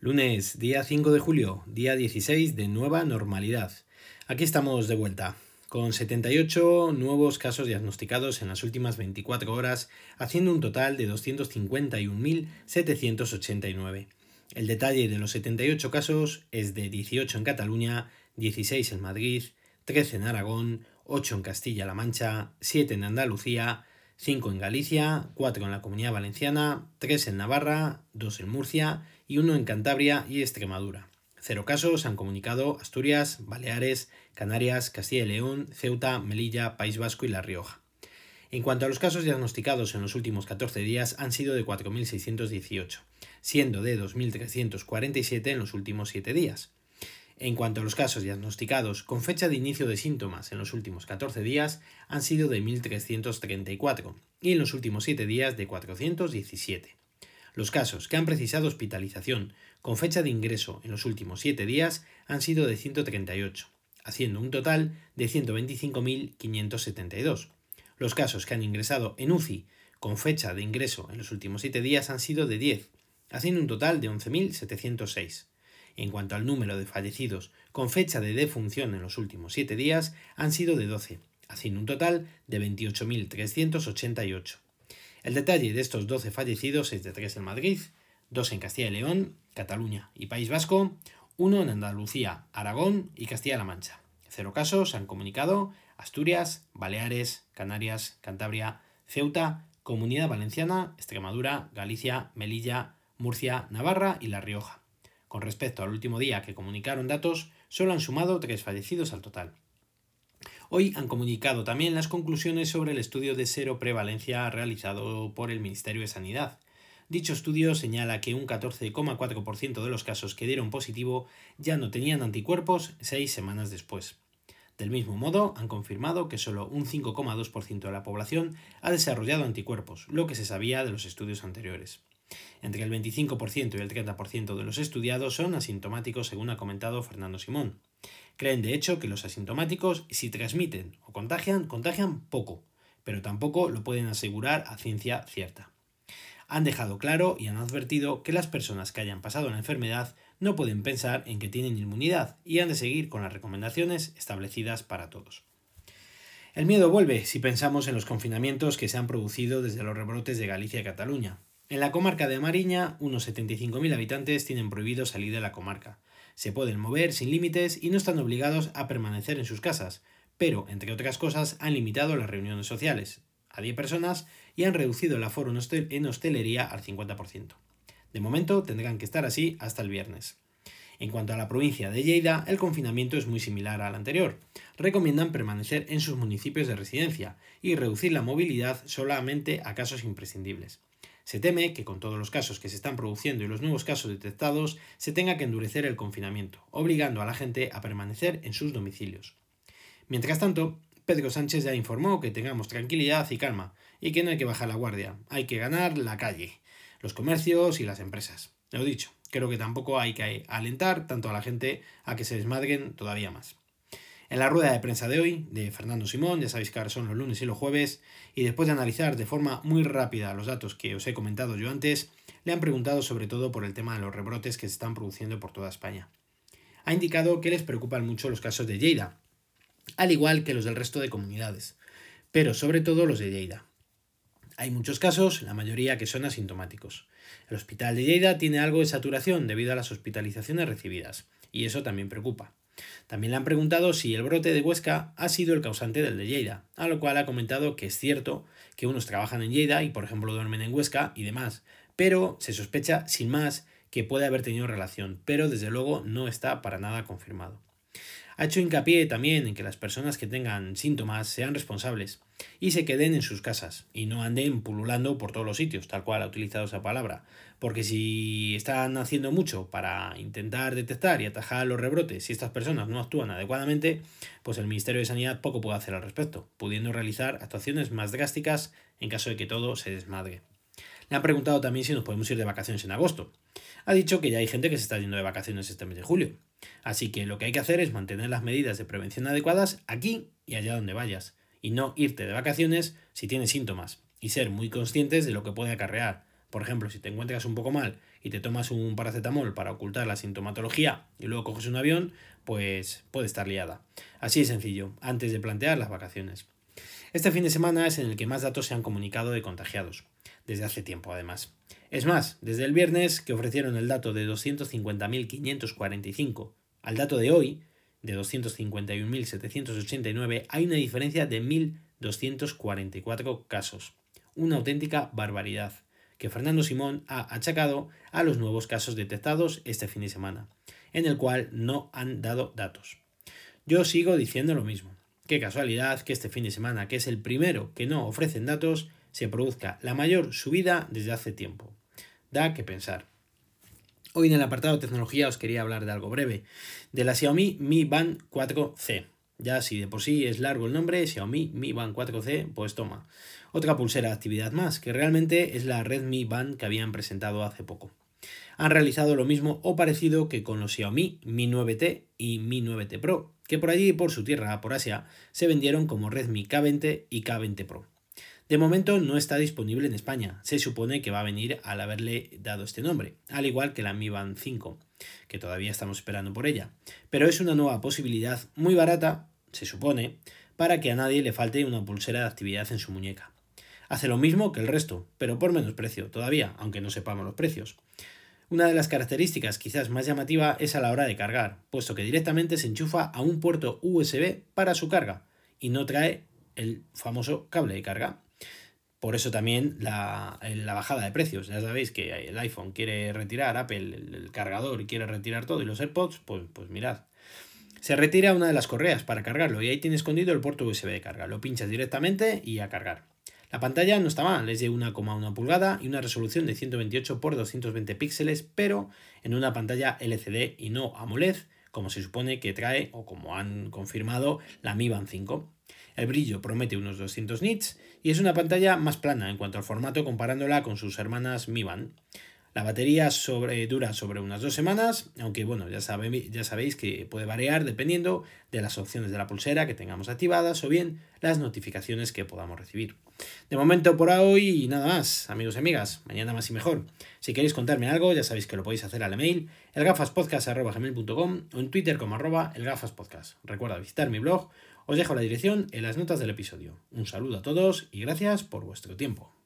Lunes, día 5 de julio, día 16 de nueva normalidad. Aquí estamos de vuelta, con 78 nuevos casos diagnosticados en las últimas 24 horas, haciendo un total de 251.789. El detalle de los 78 casos es de 18 en Cataluña, 16 en Madrid, 13 en Aragón, 8 en Castilla-La Mancha, 7 en Andalucía, 5 en Galicia, 4 en la Comunidad Valenciana, 3 en Navarra, 2 en Murcia y uno en Cantabria y Extremadura. Cero casos han comunicado Asturias, Baleares, Canarias, Castilla y León, Ceuta, Melilla, País Vasco y La Rioja. En cuanto a los casos diagnosticados en los últimos 14 días han sido de 4.618, siendo de 2.347 en los últimos 7 días. En cuanto a los casos diagnosticados con fecha de inicio de síntomas en los últimos 14 días han sido de 1.334 y en los últimos 7 días de 417. Los casos que han precisado hospitalización con fecha de ingreso en los últimos 7 días han sido de 138, haciendo un total de 125.572. Los casos que han ingresado en UCI con fecha de ingreso en los últimos 7 días han sido de 10, haciendo un total de 11.706. En cuanto al número de fallecidos con fecha de defunción en los últimos 7 días, han sido de 12, haciendo un total de 28.388. El detalle de estos 12 fallecidos es de 3 en Madrid, 2 en Castilla y León, Cataluña y País Vasco, 1 en Andalucía, Aragón y Castilla-La Mancha. Cero casos han comunicado Asturias, Baleares, Canarias, Cantabria, Ceuta, Comunidad Valenciana, Extremadura, Galicia, Melilla, Murcia, Navarra y La Rioja. Con respecto al último día que comunicaron datos, solo han sumado tres fallecidos al total. Hoy han comunicado también las conclusiones sobre el estudio de cero prevalencia realizado por el Ministerio de Sanidad. Dicho estudio señala que un 14,4% de los casos que dieron positivo ya no tenían anticuerpos seis semanas después. Del mismo modo, han confirmado que solo un 5,2% de la población ha desarrollado anticuerpos, lo que se sabía de los estudios anteriores. Entre el 25% y el 30% de los estudiados son asintomáticos, según ha comentado Fernando Simón. Creen de hecho que los asintomáticos, si transmiten o contagian, contagian poco, pero tampoco lo pueden asegurar a ciencia cierta. Han dejado claro y han advertido que las personas que hayan pasado la enfermedad no pueden pensar en que tienen inmunidad y han de seguir con las recomendaciones establecidas para todos. El miedo vuelve si pensamos en los confinamientos que se han producido desde los rebrotes de Galicia y Cataluña. En la comarca de Mariña, unos 75.000 habitantes tienen prohibido salir de la comarca, se pueden mover sin límites y no están obligados a permanecer en sus casas, pero, entre otras cosas, han limitado las reuniones sociales a 10 personas y han reducido el aforo en hostelería al 50%. De momento tendrán que estar así hasta el viernes. En cuanto a la provincia de Lleida, el confinamiento es muy similar al anterior. Recomiendan permanecer en sus municipios de residencia y reducir la movilidad solamente a casos imprescindibles. Se teme que con todos los casos que se están produciendo y los nuevos casos detectados se tenga que endurecer el confinamiento, obligando a la gente a permanecer en sus domicilios. Mientras tanto, Pedro Sánchez ya informó que tengamos tranquilidad y calma, y que no hay que bajar la guardia, hay que ganar la calle, los comercios y las empresas. Lo dicho, creo que tampoco hay que alentar tanto a la gente a que se desmadguen todavía más. En la rueda de prensa de hoy, de Fernando Simón, ya sabéis que ahora son los lunes y los jueves, y después de analizar de forma muy rápida los datos que os he comentado yo antes, le han preguntado sobre todo por el tema de los rebrotes que se están produciendo por toda España. Ha indicado que les preocupan mucho los casos de Lleida, al igual que los del resto de comunidades, pero sobre todo los de Lleida. Hay muchos casos, la mayoría que son asintomáticos. El hospital de Lleida tiene algo de saturación debido a las hospitalizaciones recibidas, y eso también preocupa. También le han preguntado si el brote de Huesca ha sido el causante del de Lleida, a lo cual ha comentado que es cierto que unos trabajan en Lleida y por ejemplo duermen en Huesca y demás, pero se sospecha sin más que puede haber tenido relación, pero desde luego no está para nada confirmado. Ha hecho hincapié también en que las personas que tengan síntomas sean responsables y se queden en sus casas y no anden pululando por todos los sitios, tal cual ha utilizado esa palabra. Porque si están haciendo mucho para intentar detectar y atajar los rebrotes, si estas personas no actúan adecuadamente, pues el Ministerio de Sanidad poco puede hacer al respecto, pudiendo realizar actuaciones más drásticas en caso de que todo se desmadre. Le han preguntado también si nos podemos ir de vacaciones en agosto. Ha dicho que ya hay gente que se está yendo de vacaciones este mes de julio. Así que lo que hay que hacer es mantener las medidas de prevención adecuadas aquí y allá donde vayas, y no irte de vacaciones si tienes síntomas, y ser muy conscientes de lo que puede acarrear, Por ejemplo, si te encuentras un poco mal y te tomas un paracetamol para ocultar la sintomatología y luego coges un avión, pues puede estar liada. Así de sencillo, antes de plantear las vacaciones. Este fin de semana es en el que más datos se han comunicado de contagiados, desde hace tiempo además. Es más, desde el viernes que ofrecieron el dato de 250.545 al dato de hoy, de 251.789, hay una diferencia de 1.244 casos. Una auténtica barbaridad que Fernando Simón ha achacado a los nuevos casos detectados este fin de semana, en el cual no han dado datos. Yo sigo diciendo lo mismo. Qué casualidad que este fin de semana, que es el primero que no ofrecen datos, se produzca la mayor subida desde hace tiempo. Da que pensar. Hoy en el apartado de tecnología os quería hablar de algo breve, de la Xiaomi Mi Band 4C. Ya si de por sí es largo el nombre, Xiaomi Mi Band 4C, pues toma. Otra pulsera de actividad más, que realmente es la Redmi Band que habían presentado hace poco. Han realizado lo mismo o parecido que con los Xiaomi Mi 9T y Mi 9T Pro, que por allí, por su tierra, por Asia, se vendieron como Redmi K20 y K20 Pro. De momento no está disponible en España, se supone que va a venir al haberle dado este nombre, al igual que la Mi Band 5, que todavía estamos esperando por ella. Pero es una nueva posibilidad muy barata, se supone, para que a nadie le falte una pulsera de actividad en su muñeca. Hace lo mismo que el resto, pero por menos precio todavía, aunque no sepamos los precios. Una de las características quizás más llamativa es a la hora de cargar, puesto que directamente se enchufa a un puerto USB para su carga y no trae el famoso cable de carga. Por eso también la, bajada de precios. Ya sabéis que el iPhone quiere retirar, Apple el, cargador quiere retirar todo y los AirPods, pues, pues mirad. Se retira una de las correas para cargarlo y ahí tiene escondido el puerto USB de carga. Lo pinchas directamente y a cargar. La pantalla no está mal, es de 1,1 pulgada y una resolución de 128 x 220 píxeles, pero en una pantalla LCD y no AMOLED, como se supone que trae o como han confirmado la Mi Band 5. El brillo promete unos 200 nits y es una pantalla más plana en cuanto al formato comparándola con sus hermanas Mi Band. La batería dura sobre unas dos semanas, aunque bueno, ya, ya sabéis que puede variar dependiendo de las opciones de la pulsera que tengamos activadas o bien las notificaciones que podamos recibir. De momento por hoy nada más, amigos y amigas, mañana más y mejor. Si queréis contarme algo, ya sabéis que lo podéis hacer al email elgafaspodcast.com o en Twitter como arroba elgafaspodcast. Recuerda visitar mi blog os dejo la dirección en las notas del episodio. Un saludo a todos y gracias por vuestro tiempo.